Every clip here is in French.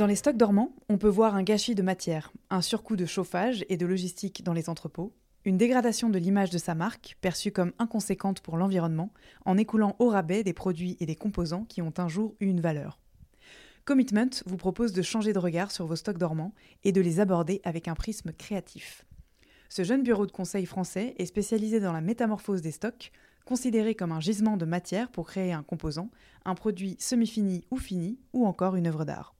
Dans les stocks dormants, on peut voir un gâchis de matière, un surcoût de chauffage et de logistique dans les entrepôts, une dégradation de l'image de sa marque, perçue comme inconséquente pour l'environnement, en écoulant au rabais des produits et des composants qui ont un jour eu une valeur. Commitment vous propose de changer de regard sur vos stocks dormants et de les aborder avec un prisme créatif. Ce jeune bureau de conseil français est spécialisé dans la métamorphose des stocks, considéré comme un gisement de matière pour créer un composant, un produit semi-fini ou fini, ou encore une œuvre d'art.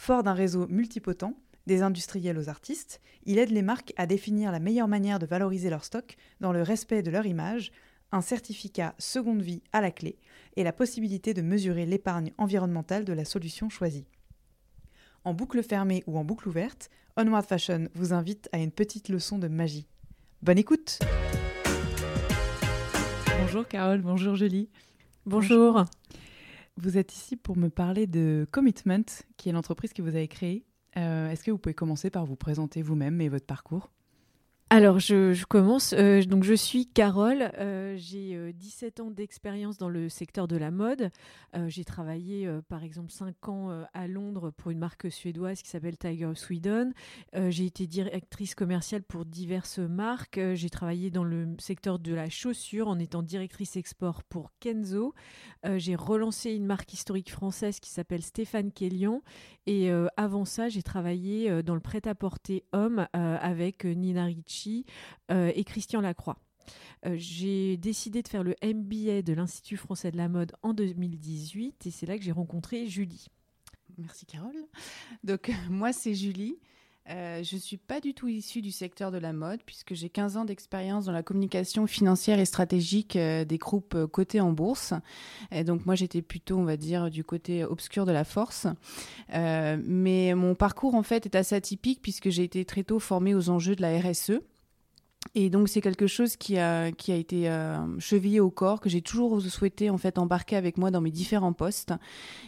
Fort d'un réseau multipotent, des industriels aux artistes, il aide les marques à définir la meilleure manière de valoriser leur stock dans le respect de leur image, un certificat seconde vie à la clé et la possibilité de mesurer l'épargne environnementale de la solution choisie. En boucle fermée ou en boucle ouverte, Onward Fashion vous invite à une petite leçon de magie. Bonne écoute Bonjour Carole, bonjour Julie. Bonjour. Vous êtes ici pour me parler de Commitment, qui est l'entreprise que vous avez créée. Euh, Est-ce que vous pouvez commencer par vous présenter vous-même et votre parcours? Alors, je, commence. Euh, donc, je suis Carole. Euh, j'ai euh, 17 ans d'expérience dans le secteur de la mode. Euh, j'ai travaillé, par exemple, 5 ans à Londres pour une marque suédoise qui s'appelle Tiger Sweden. J'ai été directrice commerciale pour diverses marques. J'ai travaillé dans le secteur de la chaussure en étant directrice export pour Kenzo. J'ai relancé une marque historique française qui s'appelle Stéphane Kellian. Et avant ça, j'ai travaillé dans le prêt-à-porter homme avec Nina Ricci euh, et Christian Lacroix. Euh, j'ai décidé de faire le MBA de l'Institut français de la mode en 2018 et c'est là que j'ai rencontré Julie. Merci Carole. Donc moi c'est Julie. Euh, je ne suis pas du tout issue du secteur de la mode puisque j'ai 15 ans d'expérience dans la communication financière et stratégique des groupes cotés en bourse. Donc moi j'étais plutôt, on va dire, du côté obscur de la force. Mais mon parcours en fait est assez atypique puisque j'ai été très tôt formée aux enjeux de la RSE. Et donc c'est quelque chose qui a, qui a été euh, chevillé au corps, que j'ai toujours souhaité en fait embarquer avec moi dans mes différents postes.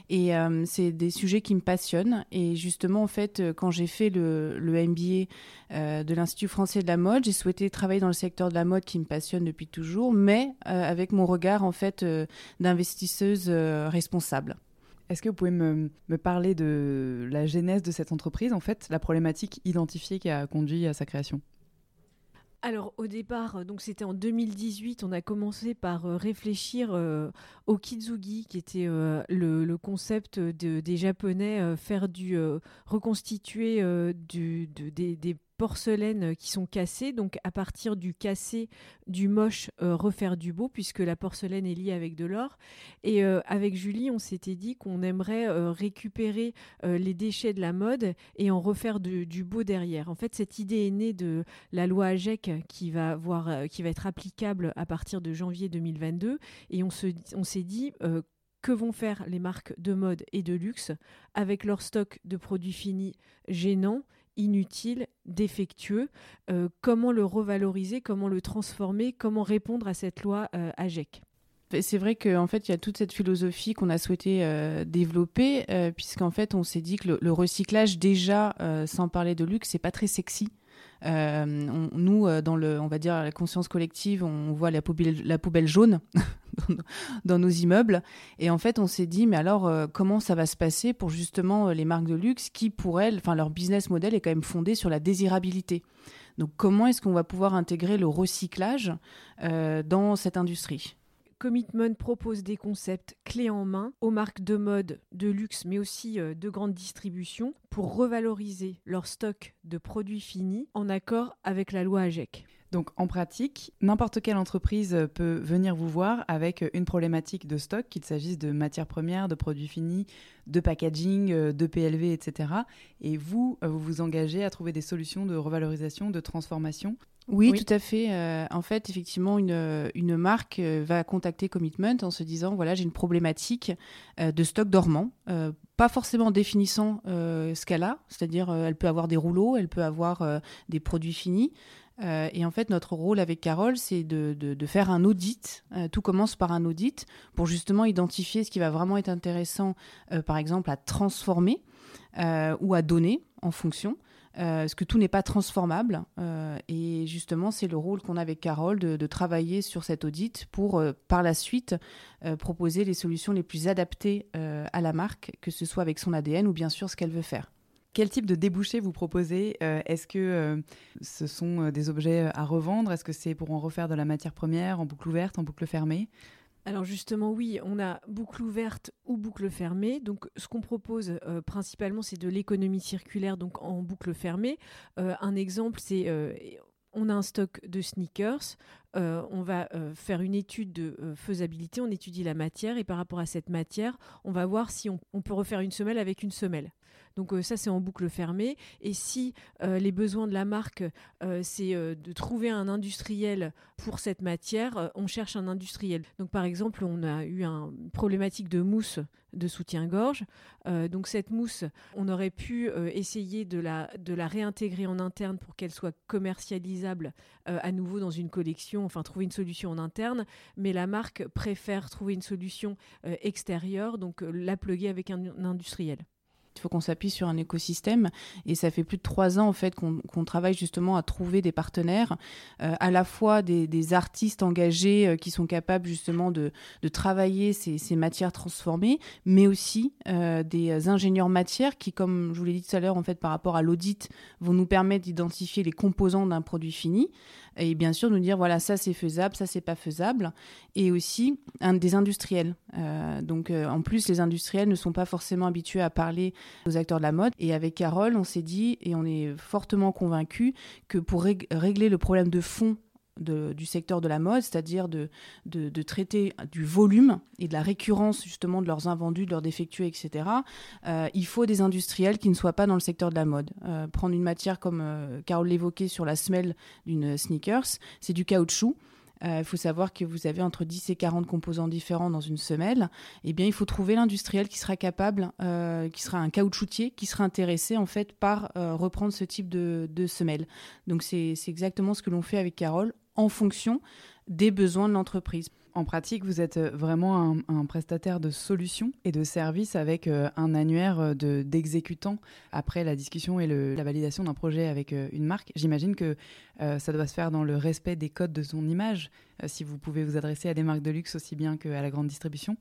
Et euh, c'est des sujets qui me passionnent. Et justement en fait euh, quand j'ai fait le, MBA de l'Institut français de la mode, j'ai souhaité travailler dans le secteur de la mode qui me passionne depuis toujours, mais avec mon regard en fait d'investisseuse responsable. Est-ce que vous pouvez me, me parler de la genèse de cette entreprise, en fait, la problématique identifiée qui a conduit à sa création? Alors au départ, euh, donc c'était en 2018, on a commencé par euh, réfléchir euh, au kitsugi, qui était le, concept de- des Japonais, faire du reconstituer du, de- des, des porcelaines qui sont cassées, donc à partir du cassé, du moche, euh, refaire du beau, puisque la porcelaine est liée avec de l'or. Et euh, avec Julie, on s'était dit qu'on aimerait euh, récupérer euh, les déchets de la mode et en refaire du beau derrière. En fait, cette idée est née de la loi AGEC qui va, euh, être applicable à partir de janvier 2022. Et on se- on s'est dit, euh, que vont faire les marques de mode et de luxe avec leur stock de produits finis gênants inutiles, défectueux, euh, comment le revaloriser, comment le transformer, comment répondre à cette loi euh, AGEC? C'est vrai qu'en fait, il y a toute cette philosophie qu'on a souhaité euh, développer, euh, puisqu'en fait, on s'est dit que le, le recyclage, déjà, sans parler de luxe, c'est pas très sexy. Nous, dans le, on va dire la conscience collective, on voit la poubelle, jaune dans, nos immeubles. Et en fait, on s'est dit, mais alors, comment ça va se passer pour justement les marques de luxe qui, pour elles, enfin, leur business model est quand même fondé sur la désirabilité. Donc, comment est-ce qu'on va pouvoir intégrer le recyclage dans cette industrie? Commitment propose des concepts clés en main aux marques de mode, de luxe, mais aussi euh, de grande distribution pour revaloriser leur stock de produits finis en accord avec la loi AGEC. Donc en pratique, n'importe quelle entreprise peut venir vous voir avec une problématique de stock, qu'il s'agisse de matières premières, de produits finis, de packaging, euh, de PLV, etc. Et vous, euh, vous vous engagez à trouver des solutions de revalorisation, de transformation oui, tout à fait. Euh, en fait, effectivement, une, une marque euh, va contacter Commitment en se disant voilà, j'ai une problématique euh, de stock dormant, pas forcément en définissant ce qu'elle a, c'est-à-dire elle peut avoir des rouleaux, elle peut avoir des produits finis. Et en fait, notre rôle avec Carole, c'est de, de, faire un audit. tout commence par un audit pour justement identifier ce qui va vraiment être intéressant, par exemple, à transformer ou à donner en fonction. Euh, parce que tout n'est pas transformable. Euh, et justement, c'est le rôle qu'on a avec Carole de, travailler sur cet audit pour, euh, par la suite, proposer les solutions les plus adaptées à la marque, que ce soit avec son ADN ou bien sûr ce qu'elle veut faire. Quel type de débouchés vous proposez Est-ce que ce sont des objets à revendre? Est-ce que c'est pour en refaire de la matière première en boucle ouverte, en boucle fermée? Alors justement, oui, on a boucle ouverte ou boucle fermée. Donc ce qu'on propose euh, principalement, c'est de l'économie circulaire, donc en boucle fermée. Euh, un exemple, c'est euh, on a un stock de sneakers, on va faire une étude de faisabilité, on étudie la matière et par rapport à cette matière, on va voir si on peut refaire une semelle avec une semelle. Donc euh, ça, c'est en boucle fermée. Et si euh, les besoins de la marque, euh, c'est de trouver un industriel pour cette matière, on cherche un industriel. Donc par exemple, on a eu une problématique de mousse de soutien-gorge. donc cette mousse, on aurait pu essayer de la, de la réintégrer en interne pour qu'elle soit commercialisable à nouveau dans une collection, enfin trouver une solution en interne, mais la marque préfère trouver une solution extérieure, donc la pluguer avec un industriel. Il faut qu'on s'appuie sur un écosystème. Et ça fait plus de trois ans en fait qu'on travaille justement à trouver des partenaires, euh, à la fois des, artistes engagés euh, qui sont capables justement de, travailler ces, matières transformées, mais aussi euh, des ingénieurs matières qui, comme je vous l'ai dit tout à l'heure, en fait par rapport à l'audit, vont nous permettre d'identifier les composants d'un produit fini et bien sûr nous dire voilà ça c'est faisable, ça c'est pas faisable, et aussi un, des industriels. donc en plus les industriels ne sont pas forcément habitués à parler aux acteurs de la mode. Et avec Carole, on s'est dit, et on est fortement convaincus, que pour régler le problème de fond du secteur de la mode, c'est-à-dire de, de, traiter du volume et de la récurrence justement de leurs invendus, de leurs défectueux, etc., euh, il faut des industriels qui ne soient pas dans le secteur de la mode. Euh, prendre une matière comme euh, Carole l'évoquait sur la semelle d'une sneakers, c'est du caoutchouc. Euh, il faut savoir que vous avez entre 10 et 40 composants différents dans une semelle. Eh bien, il faut trouver l'industriel qui sera capable, qui sera un caoutchoutier, qui sera intéressé en fait par reprendre ce type de, de semelle. Donc, c'est exactement ce que l'on fait avec Carole en fonction des besoins de l'entreprise. En pratique, vous êtes euh, vraiment un, prestataire de solutions et de services avec euh, un annuaire euh, d'exécutants après la discussion et la validation d'un projet avec une marque. J'imagine que ça doit se faire dans le respect des codes de son image, si vous pouvez vous adresser à des marques de luxe aussi bien qu'à la grande distribution.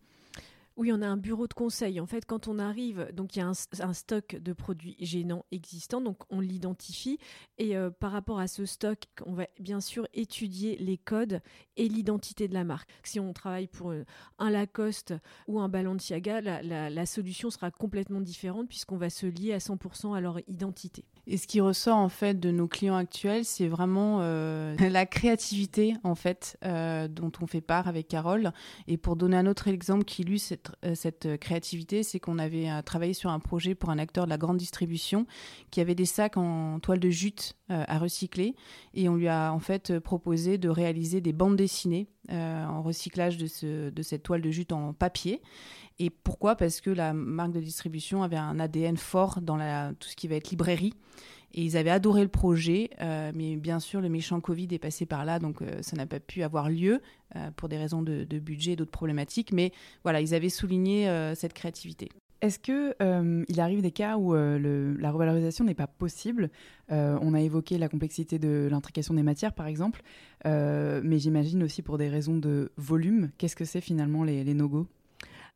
Oui, on a un bureau de conseil. En fait, quand on arrive, donc il y a un, stock de produits gênants existants, donc on l'identifie. Et euh, par rapport à ce stock, on va bien sûr étudier les codes et l'identité de la marque. Si on travaille pour euh, un Lacoste ou un Balenciaga, la, la solution sera complètement différente puisqu'on va se lier à 100% à leur identité. Et ce qui ressort en fait de nos clients actuels, c'est vraiment euh, la créativité en fait dont on fait part avec Carole. Et pour donner un autre exemple qui illustre cette, euh, cette créativité, c'est qu'on avait travaillé sur un projet pour un acteur de la grande distribution qui avait des sacs en toile de jute à recycler et on lui a en fait proposé de réaliser des bandes dessinées en recyclage de, ce, de cette toile de jute en papier. Et pourquoi? Parce que la marque de distribution avait un ADN fort dans tout ce qui va être librairie. Et ils avaient adoré le projet, euh, mais bien sûr, le méchant Covid est passé par là, donc euh, ça n'a pas pu avoir lieu euh, pour des raisons de, budget et d'autres problématiques. Mais voilà, ils avaient souligné cette créativité. Est-ce que il arrive des cas où la revalorisation n'est pas possible? On a évoqué la complexité de l'intrication des matières, par exemple, mais j'imagine aussi pour des raisons de volume. Qu'est-ce que c'est finalement les, les no-go?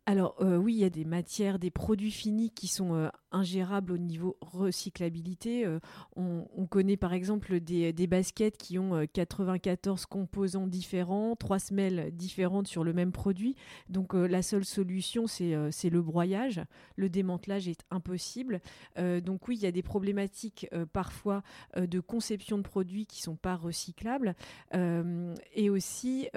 Alors euh, oui, il y a des matières, des produits finis qui sont euh, ingérables au niveau recyclabilité. Euh, on, connaît par exemple des, baskets qui ont 94 composants différents, trois semelles différentes sur le même produit. Donc la seule solution, c'est le broyage. Le démantelage est impossible. donc oui, il y a des problématiques parfois de conception de produits qui sont pas recyclables. et aussi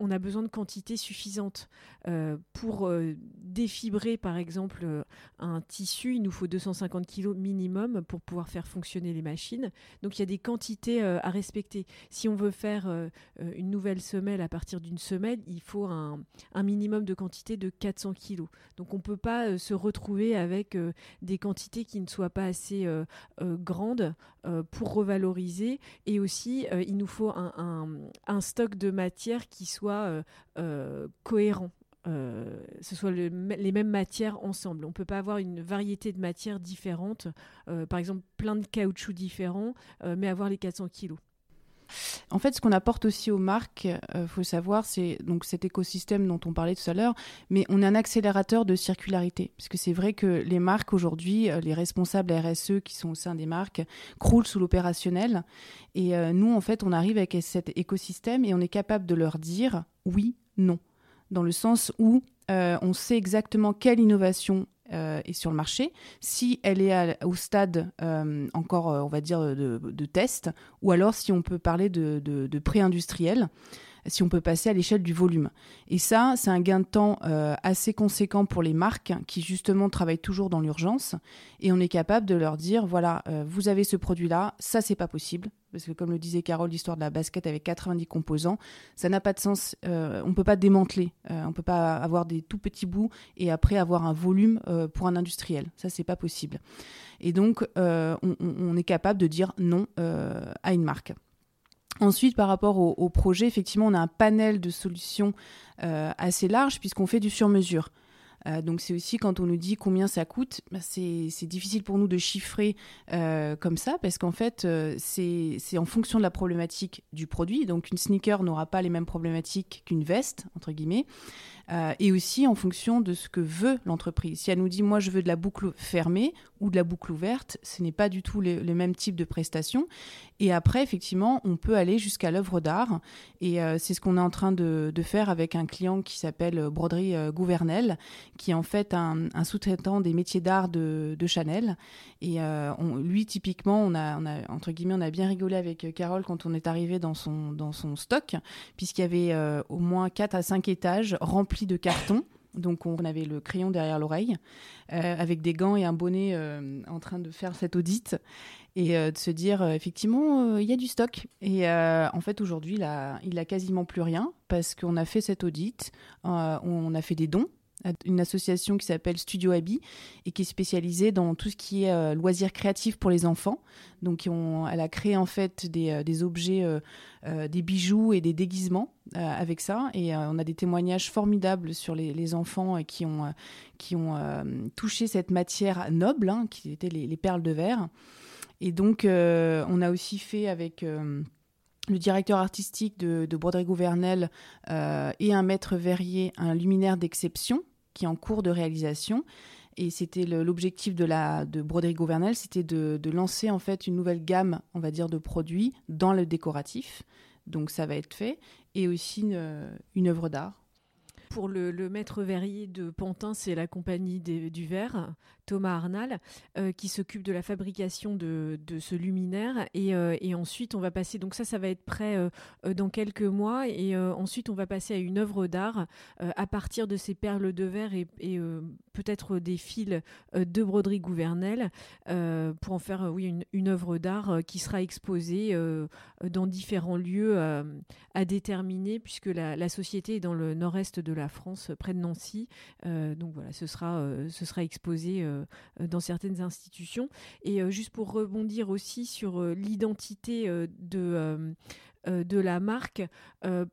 on a besoin de quantités suffisantes. Euh, pour euh, défibrer, par exemple, euh, un tissu, il nous faut 250 kg minimum pour pouvoir faire fonctionner les machines. Donc il y a des quantités à respecter. Si on veut faire une nouvelle semelle à partir d'une semelle, il faut un, minimum de quantité de 400 kg. Donc on ne peut pas se retrouver avec des quantités qui ne soient pas assez grandes pour revaloriser. Et aussi, il nous faut un stock de matière qui soit euh, euh, cohérent. Euh, ce soit les mêmes matières ensemble. On ne peut pas avoir une variété de matières différentes, par exemple plein de caoutchoucs différents, mais avoir les 400 kilos. En fait, ce qu'on apporte aussi aux marques, il faut savoir, c'est donc cet écosystème dont on parlait tout à l'heure, mais on est un accélérateur de circularité. Parce que c'est vrai que les marques aujourd'hui, les responsables RSE qui sont au sein des marques, croulent sous l'opérationnel. Et nous, en fait, on arrive avec cet écosystème et on est capable de leur dire oui, non. Dans le sens où euh, on sait exactement quelle innovation euh, est sur le marché, si elle est au stade euh, encore, on va dire, de, test, ou alors si on peut parler de pré-industriel si on peut passer à l'échelle du volume. Et ça, c'est un gain de temps euh, assez conséquent pour les marques qui justement travaillent toujours dans l'urgence. Et on est capable de leur dire, voilà, euh, vous avez ce produit-là, ça c'est pas possible. Parce que comme le disait Carole, l'histoire de la basket avec 90 composants, ça n'a pas de sens. Euh, on ne peut pas démanteler. on ne peut pas avoir des tout petits bouts et après avoir un volume pour un industriel. Ça, c'est pas possible. Et donc, on, on, est capable de dire non à une marque. Ensuite, par rapport au, projet, effectivement, on a un panel de solutions euh, assez large puisqu'on fait du sur-mesure. Euh, donc c'est aussi quand on nous dit combien ça coûte, bah, c'est difficile pour nous de chiffrer euh, comme ça parce qu'en fait c'est en fonction de la problématique du produit. Donc une sneaker n'aura pas les mêmes problématiques qu'une veste entre guillemets. Euh, et aussi en fonction de ce que veut l'entreprise. Si elle nous dit moi je veux de la boucle fermée ou de la boucle ouverte, ce n'est pas du tout le même type de prestation. Et après, effectivement, on peut aller jusqu'à l'œuvre d'art. Et euh, c'est ce qu'on est en train de, faire avec un client qui s'appelle Broderie euh, Gouvernel, qui est en fait un, sous-traitant des métiers d'art de, Chanel. Et lui, typiquement, on a, on a, entre guillemets, on a bien rigolé avec Carole quand on est arrivé dans son, dans son stock, puisqu'il y avait au moins 4 à 5 étages remplis de carton. Donc on avait le crayon derrière l'oreille, euh, avec des gants et un bonnet euh, en train de faire cette audite et euh, de se dire effectivement il y a du stock. Et en fait aujourd'hui il a, quasiment plus rien parce qu'on a fait cette audite, on a fait des dons une association qui s'appelle Studio Habi et qui est spécialisée dans tout ce qui est euh, loisirs créatifs pour les enfants. Donc, elle a créé en fait des, euh, objets, euh, des bijoux et des déguisements avec ça. Et on a des témoignages formidables sur les, enfants qui ont, qui ont touché cette matière noble, hein, qui étaient les, perles de verre. Et donc, on a aussi fait avec le directeur artistique de, de Broderie Gouvernel et un maître verrier, un luminaire d'exception qui est en cours de réalisation. Et c'était l'objectif de, de Broderie Gouvernel, c'était de, lancer en fait une nouvelle gamme, on va dire, de produits dans le décoratif. Donc ça va être fait. Et aussi une, une œuvre d'art. Pour le, maître verrier de Pantin, c'est la compagnie du verre Thomas Arnal, euh, qui s'occupe de la fabrication de, ce luminaire. Euh, et, ensuite, on va passer, donc ça, ça va être prêt euh, dans quelques mois. Et ensuite, on va passer à une œuvre d'art à partir de ces perles de verre et, peut-être des fils de broderie gouvernelle pour en faire oui, une, une œuvre d'art qui sera exposée dans différents lieux à déterminer, puisque la, la, société est dans le nord-est de la France, près de Nancy. donc voilà, ce sera, ce sera exposé euh, dans certaines institutions. Et euh, juste pour rebondir aussi sur euh, l'identité de de la marque,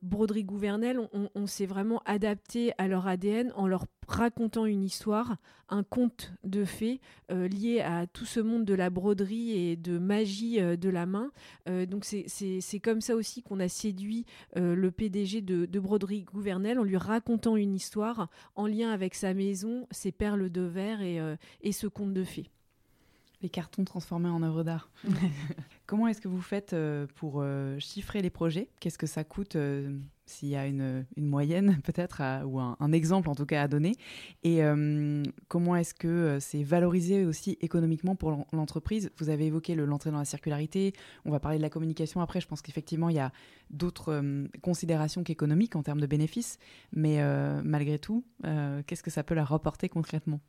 Broderie Gouvernelle, on, s'est vraiment adapté à leur ADN en leur racontant une histoire, un conte de fées lié à tout ce monde de la broderie et de magie de la main. donc c'est comme ça aussi qu'on a séduit le PDG de, de Broderie Gouvernelle en lui racontant une histoire en lien avec sa maison, ses perles de verre et, et ce conte de fées les cartons transformés en œuvres d'art. Comment est-ce que vous faites euh, pour euh, chiffrer les projets? Qu'est-ce que ça coûte euh, s'il y a une, moyenne peut-être ou un, exemple en tout cas à donner? Et comment est-ce que c'est valorisé aussi économiquement pour l'entreprise? Vous avez évoqué l'entrée dans la circularité, on va parler de la communication après, je pense qu'effectivement il y a d'autres considérations qu'économiques en termes de bénéfices, mais malgré tout, qu'est-ce que ça peut leur rapporter concrètement?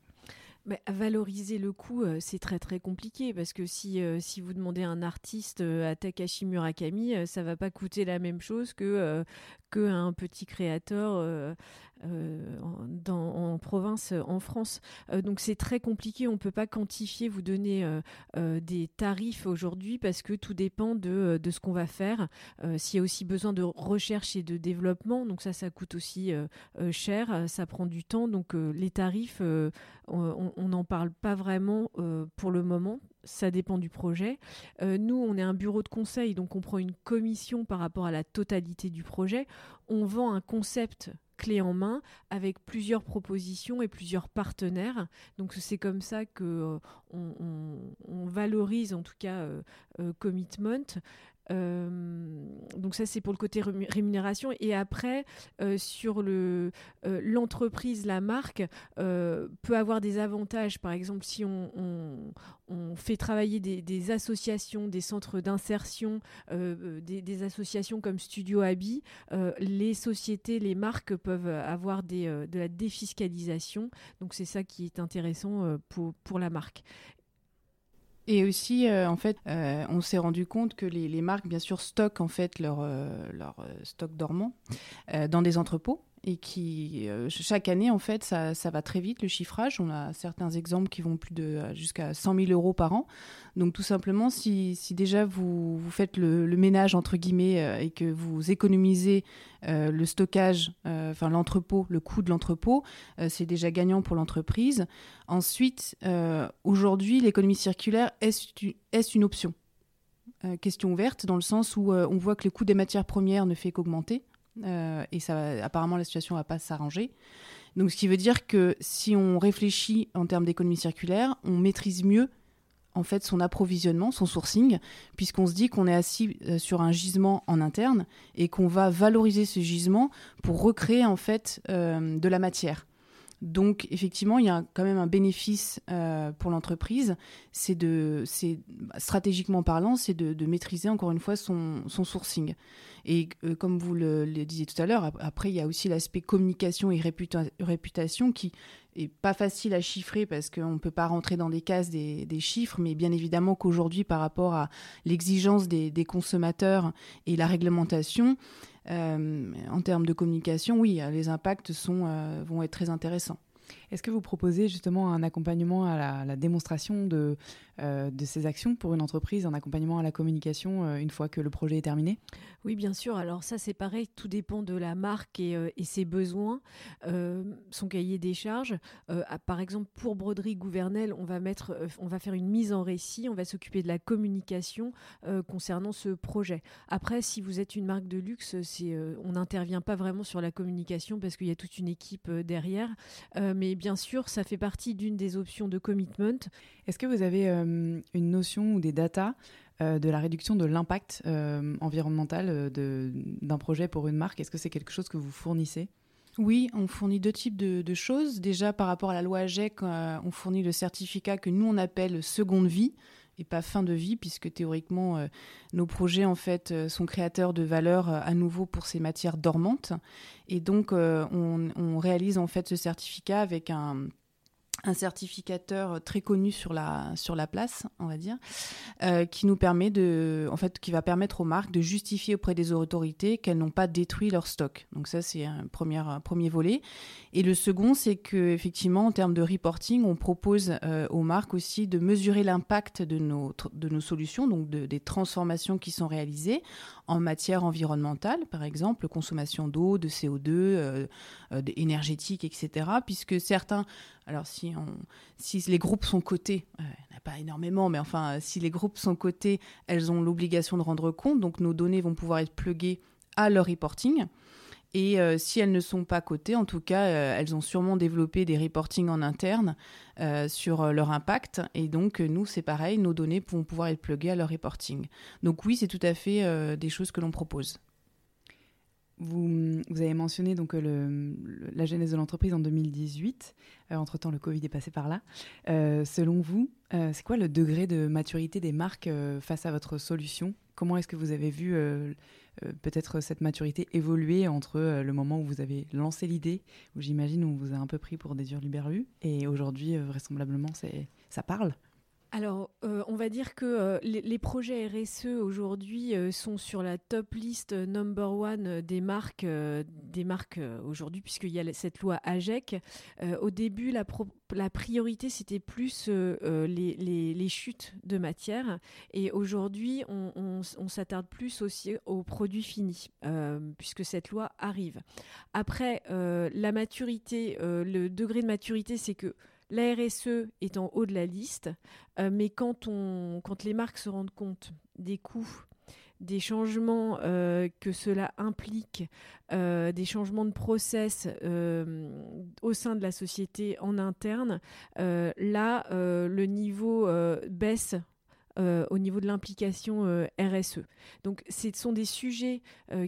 Valoriser le coût, euh, c'est très très compliqué parce que si, euh, si vous demandez à un artiste euh, à Takashi Murakami, ça va pas coûter la même chose que qu'un petit créateur en province en France. donc c'est très compliqué, on peut pas quantifier, vous donner des tarifs aujourd'hui parce que tout dépend de, de ce qu'on va faire. S'il y a aussi besoin de recherche et de développement, donc ça ça coûte aussi cher, ça prend du temps, donc les tarifs on n'en parle pas vraiment euh, pour le moment. Ça dépend du projet. Euh, nous, on est un bureau de conseil, donc on prend une commission par rapport à la totalité du projet. On vend un concept clé en main avec plusieurs propositions et plusieurs partenaires. Donc c'est comme ça que euh, on, valorise en tout cas commitment. Donc ça c'est pour le côté rémunération. Et après euh, sur le euh, l'entreprise la marque peut avoir des avantages. Par exemple si on, on, fait travailler des, associations des centres d'insertion des, associations comme Studio Abi les sociétés les marques peuvent avoir des, de la défiscalisation. Donc c'est ça qui est intéressant pour, pour la marque et aussi, euh, en fait, euh, on s'est rendu compte que les, marques, bien sûr, stockent en fait leur, euh, leur stock dormant dans des entrepôts et qui euh, chaque année en fait ça, ça, va très vite le chiffrage. On a certains exemples qui vont plus de euh, jusqu'à 100 000 euros par an. Donc tout simplement si, si déjà vous, vous faites le, ménage entre guillemets euh, et que vous économisez le stockage enfin l'entrepôt le coût de l'entrepôt c'est déjà gagnant pour l'entreprise. Ensuite aujourd'hui l'économie circulaire est-ce est une option. Question ouverte dans le sens où on voit que le coût des matières premières ne fait qu'augmenter euh, et ça, apparemment, la situation va pas s'arranger. Donc, ce qui veut dire que si on réfléchit en termes d'économie circulaire, on maîtrise mieux en fait son approvisionnement, son sourcing, puisqu'on se dit qu'on est assis euh, sur un gisement en interne et qu'on va valoriser ce gisement pour recréer en fait euh, de la matière. Donc effectivement, il y a quand même un bénéfice euh, pour l'entreprise. C'est de, c'est stratégiquement parlant, c'est de, maîtriser encore une fois son, sourcing. Et euh, comme vous le, disiez tout à l'heure, après il y a aussi l'aspect communication et réputation qui est pas facile à chiffrer parce qu'on ne peut pas rentrer dans des cases des, chiffres, mais bien évidemment qu'aujourd'hui, par rapport à l'exigence des, consommateurs et la réglementation, en termes de communication, oui, les impacts sont, euh, vont être très intéressants. Est-ce que vous proposez justement un accompagnement à la, démonstration de, euh, de, ces actions pour une entreprise, un accompagnement à la communication euh, une fois que le projet est terminé? Oui, bien sûr. Alors ça, c'est pareil, tout dépend de la marque et, euh, ses besoins, son cahier des charges. par exemple, pour Broderie Gouvernelle, on va, mettre, on va faire une mise en récit, on va s'occuper de la communication concernant ce projet. Après, si vous êtes une marque de luxe, on n'intervient pas vraiment sur la communication parce qu'il y a toute une équipe derrière mais bien sûr, ça fait partie d'une des options de commitment. Est-ce que vous avez euh, une notion ou des datas euh, de la réduction de l'impact euh, environnemental d'un projet pour une marque? Est-ce que c'est quelque chose que vous fournissez? Oui, on fournit deux types de, choses. Déjà, par rapport à la loi AGEC, on fournit le certificat que nous, on appelle seconde vie et pas fin de vie, puisque théoriquement, euh, nos projets en fait euh, sont créateurs de valeur euh, à nouveau pour ces matières dormantes. Et donc, on, on, réalise en fait ce certificat avec un un certificateur très connu sur la, place, on va dire, euh, qui nous permet de, en fait, qui va permettre aux marques de justifier auprès des autorités qu'elles n'ont pas détruit leur stock. Donc ça, c'est un premier, volet. Et le second, c'est que effectivement, en termes de reporting, on propose euh, aux marques aussi de mesurer l'impact de nos, de nos solutions, donc de, des transformations qui sont réalisées, en matière environnementale, par exemple, consommation d'eau, de CO2, énergétique, etc. Puisque certains, alors si, les groupes sont cotés, pas énormément, mais enfin, si les groupes sont cotés, elles ont l'obligation de rendre compte, donc nos données vont pouvoir être pluguées à leur reporting. Et euh, si elles ne sont pas cotées, en tout cas, euh, elles ont sûrement développé des reportings en interne euh, sur leur impact. Et donc, nous, c'est pareil, nos données vont pouvoir être pluguées à leur reporting. Donc oui, c'est tout à fait des choses que l'on propose. Vous, avez mentionné donc le, la genèse de l'entreprise en 2018. Entre-temps, le Covid est passé par là. selon vous, c'est quoi le degré de maturité des marques face à votre solution? Comment est-ce que vous avez vu euh, peut-être cette maturité évoluer entre euh, le moment où vous avez lancé l'idée, où j'imagine on vous a un peu pris pour des hurluberlus, et aujourd'hui, euh, vraisemblablement, ça parle? Alors, on va dire que les, projets RSE aujourd'hui sont sur la top list number one des marques, des marques aujourd'hui, puisqu'il y a cette loi AGEC. au début, la, priorité, c'était plus euh, euh, les, chutes de matière. Et aujourd'hui, on, s'attarde plus aussi aux produits finis, euh, puisque cette loi arrive. Après, la maturité, le degré de maturité, c'est que la RSE est en haut de la liste, mais quand, on, quand les marques se rendent compte des coûts des changements euh, que cela implique, euh, des changements de process euh, au sein de la société en interne, là, le niveau baisse au niveau de l'implication RSE. Donc ce sont des sujets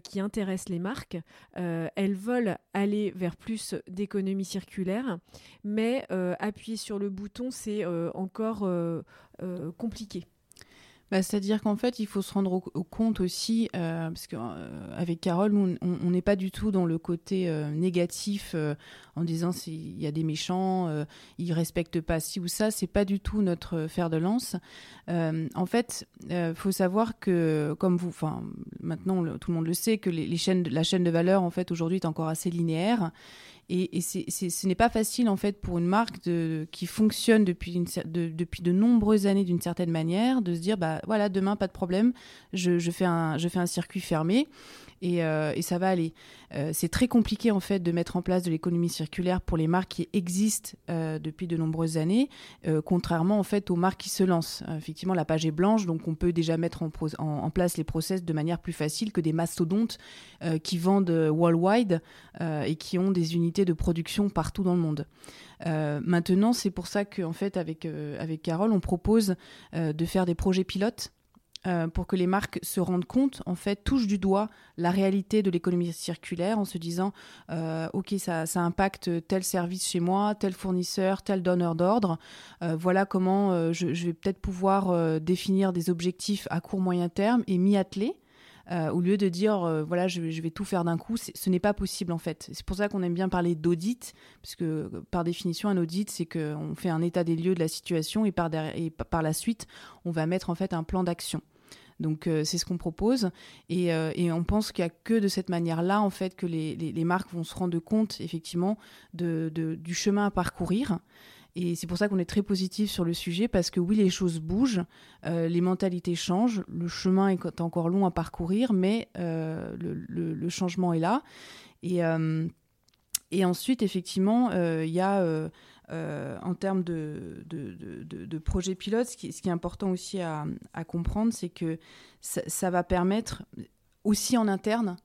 qui intéressent les marques. elles veulent aller vers plus d'économie circulaire, mais appuyer sur le bouton, c'est encore compliqué. Bah, c'est-à-dire qu'en fait, il faut se rendre compte aussi, euh, parce qu'avec euh, Carole, on n'est pas du tout dans le côté euh, négatif en disant s'il y a des méchants, ils respectent pas ci ou ça. C'est pas du tout notre fer de lance. en fait, il faut savoir que, comme vous, enfin, maintenant tout le monde le sait, que les, chaînes, la chaîne de valeur, en fait, aujourd'hui est encore assez linéaire. Et, ce n'est pas facile en fait pour une marque qui fonctionne depuis, de, depuis de nombreuses années d'une certaine manière de se dire bah voilà demain pas de problème, je, je, fais, un, je fais un circuit fermé et, euh, et ça va aller. Euh, c'est très compliqué en fait de mettre en place de l'économie circulaire pour les marques qui existent euh, depuis de nombreuses années, contrairement en fait aux marques qui se lancent. effectivement, la page est blanche, donc on peut déjà mettre en, en, place les process de manière plus facile que des mastodontes qui vendent worldwide et qui ont des unités de production partout dans le monde. maintenant, c'est pour ça qu'en fait, avec, avec Carole, on propose de faire des projets pilotes euh, pour que les marques se rendent compte, en fait, touchent du doigt la réalité de l'économie circulaire en se disant, euh, ok, ça, impacte tel service chez moi, tel fournisseur, tel donneur d'ordre. Euh, voilà comment je, vais peut-être pouvoir définir des objectifs à court moyen terme et m'y atteler. au lieu de dire voilà je, vais tout faire d'un coup, ce n'est pas possible en fait. C'est pour ça qu'on aime bien parler d'audit, parce que par définition un audit c'est qu'on fait un état des lieux de la situation et par, et par la suite on va mettre en fait un plan d'action. Donc euh, c'est ce qu'on propose euh, et, on pense qu'il n'y a que de cette manière-là en fait que les, marques vont se rendre compte effectivement de, du chemin à parcourir. Et c'est pour ça qu'on est très positif sur le sujet parce que oui, les choses bougent, euh, les mentalités changent, le chemin est encore long à parcourir, mais le, changement est là. Et ensuite, effectivement, il y a euh, en termes de, de, projets pilotes, ce qui, est important aussi à, comprendre, c'est que ça, va permettre aussi en interne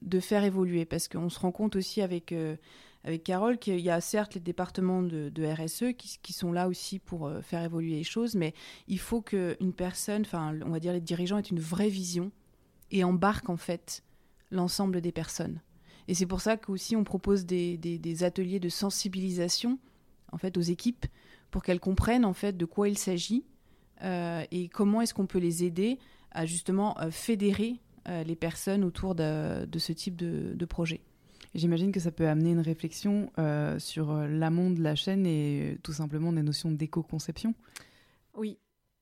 de faire évoluer, parce qu'on se rend compte aussi avec, euh, avec Carole qu'il y a certes les départements de, RSE qui, sont là aussi pour euh, faire évoluer les choses, mais il faut qu'une personne, enfin on va dire les dirigeants, aient une vraie vision et embarquent en fait l'ensemble des personnes. Et c'est pour ça qu'aussi on propose des, des ateliers de sensibilisation en fait aux équipes pour qu'elles comprennent en fait de quoi il s'agit euh, et comment est-ce qu'on peut les aider à justement euh, fédérer euh, les personnes autour de, ce type de, projet. J'imagine que ça peut amener une réflexion sur l'amont de la chaîne et tout simplement des notions d'éco-conception. Oui,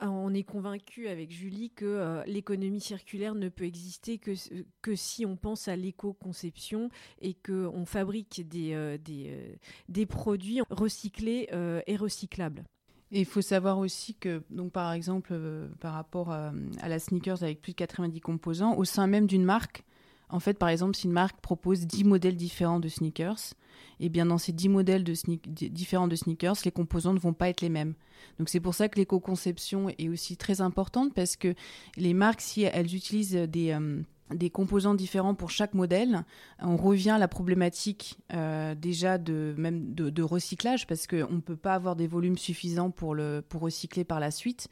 on est convaincu avec Julie que euh, l'économie circulaire ne peut exister que, si on pense à l'éco-conception et qu'on fabrique des, euh, des, euh, produits recyclés et recyclables. Il faut savoir aussi que, donc par exemple, par rapport à, la sneakers avec plus de 90 composants, au sein même d'une marque, en fait, par exemple, si une marque propose 10 modèles différents de sneakers, eh bien dans ces 10 modèles différents de sneakers, les composants ne vont pas être les mêmes. Donc c'est pour ça que l'éco-conception est aussi très importante parce que les marques, si elles utilisent des, euh, des composants différents pour chaque modèle, on revient à la problématique euh, déjà de même de, recyclage parce qu'on ne peut pas avoir des volumes suffisants pour le pour recycler par la suite.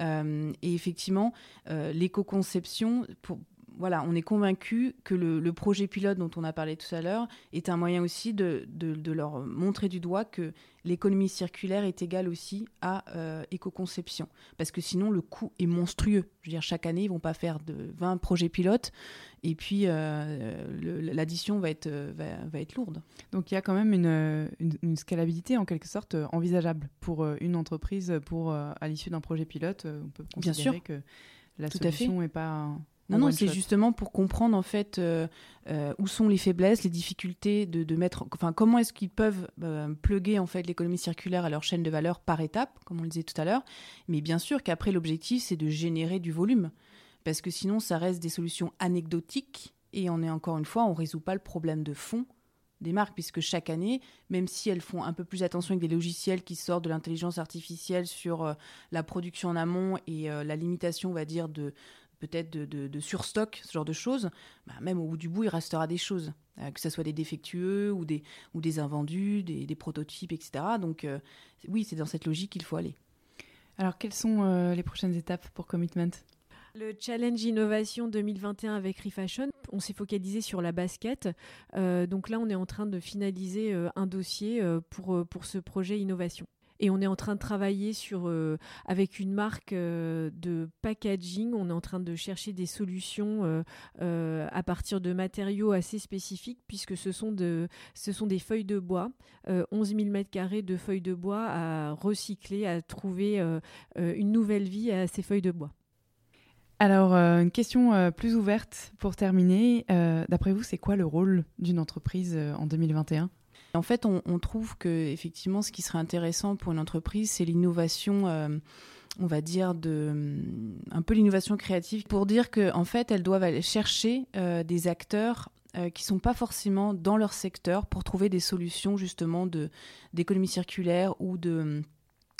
Euh, et effectivement, l'éco-conception pour voilà, on est convaincu que le, projet pilote dont on a parlé tout à l'heure est un moyen aussi de, leur montrer du doigt que l'économie circulaire est égale aussi à euh, éco-conception. Parce que sinon, le coût est monstrueux. Je veux dire, chaque année, ils vont pas faire de 20 projets pilotes et puis euh, l'addition va être, va, être lourde. Donc il y a quand même une, scalabilité en quelque sorte envisageable pour euh, une entreprise pour, à l'issue d'un projet pilote. On peut considérer que la solution n'est pas non, non, c'est justement pour comprendre en fait euh, euh, où sont les faiblesses, les difficultés de, mettre, enfin comment est-ce qu'ils peuvent euh, pluguer en fait l'économie circulaire à leur chaîne de valeur par étape, comme on le disait tout à l'heure. Mais bien sûr qu'après l'objectif c'est de générer du volume, parce que sinon ça reste des solutions anecdotiques et on est encore une fois on résout pas le problème de fond des marques, puisque chaque année, même si elles font un peu plus attention avec des logiciels qui sortent de l'intelligence artificielle sur la production en amont et la limitation, on va dire, de, peut-être de, surstock, ce genre de choses, bah, même au bout du bout, il restera des choses, euh, que ce soit des défectueux ou des, ou des invendus, des, prototypes, etc. Donc euh, oui, c'est dans cette logique qu'il faut aller. Alors, quelles sont euh, les prochaines étapes pour Commitment? Le challenge innovation 2021 avec Refashion, on s'est focalisé sur la basket. donc là, on est en train de finaliser un dossier pour, pour ce projet innovation. Et on est en train de travailler sur, euh, avec une marque euh, de packaging. On est en train de chercher des solutions euh, à partir de matériaux assez spécifiques, puisque ce sont, de, ce sont des feuilles de bois, 11 000 m2 de feuilles de bois à recycler, à trouver une nouvelle vie à ces feuilles de bois. Alors, une question plus ouverte pour terminer. D'après vous, c'est quoi le rôle d'une entreprise en 2021 en fait, on, trouve que effectivement, ce qui serait intéressant pour une entreprise, c'est l'innovation. Euh, on va dire de un peu l'innovation créative pour dire qu'en en fait elles doivent aller chercher euh, des acteurs euh, qui sont pas forcément dans leur secteur pour trouver des solutions justement de d'économie circulaire ou de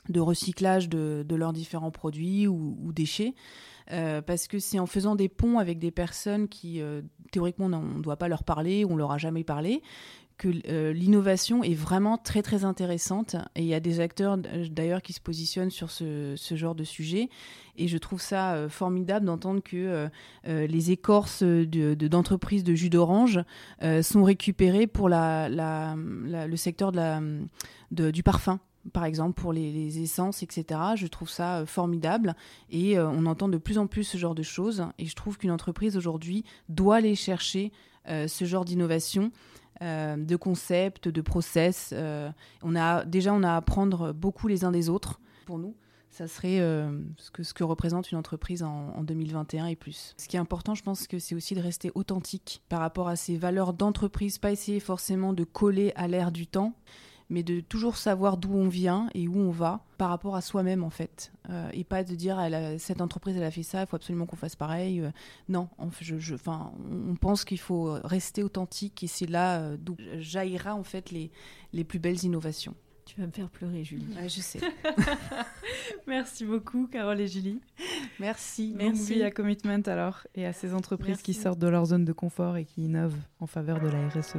de recyclage de, leurs différents produits ou, déchets. parce que c'est en faisant des ponts avec des personnes qui, théoriquement, on ne doit pas leur parler, on leur a jamais parlé, que euh, l'innovation est vraiment très très intéressante. Et il y a des acteurs d'ailleurs qui se positionnent sur ce, genre de sujet. Et je trouve ça euh, formidable d'entendre que euh, les écorces d'entreprises de, jus d'orange sont récupérées pour la, le secteur de la, du parfum par exemple pour les, essences, etc. Je trouve ça formidable. Et on entend de plus en plus ce genre de choses. Et je trouve qu'une entreprise aujourd'hui doit aller chercher ce genre d'innovation euh, de concepts, de process. Euh, on a, déjà, on a à apprendre beaucoup les uns des autres. Pour nous, ça serait euh, ce, que, représente une entreprise en, 2021 et plus. Ce qui est important, je pense que c'est aussi de rester authentique par rapport à ces valeurs d'entreprise, pas essayer forcément de coller à l'air du temps, mais de toujours savoir d'où on vient et où on va par rapport à soi-même en fait. Euh, et pas de dire cette entreprise elle a fait ça, il faut absolument qu'on fasse pareil. Euh, non, on, je, on pense qu'il faut rester authentique et c'est là euh, d'où jaillira en fait les, les plus belles innovations. Tu vas me faire pleurer, Julie. je sais. Merci beaucoup, Carole et Julie. Merci. Merci à Commitment alors et à ces entreprises qui sortent de leur zone de confort et qui innovent en faveur de la RSE.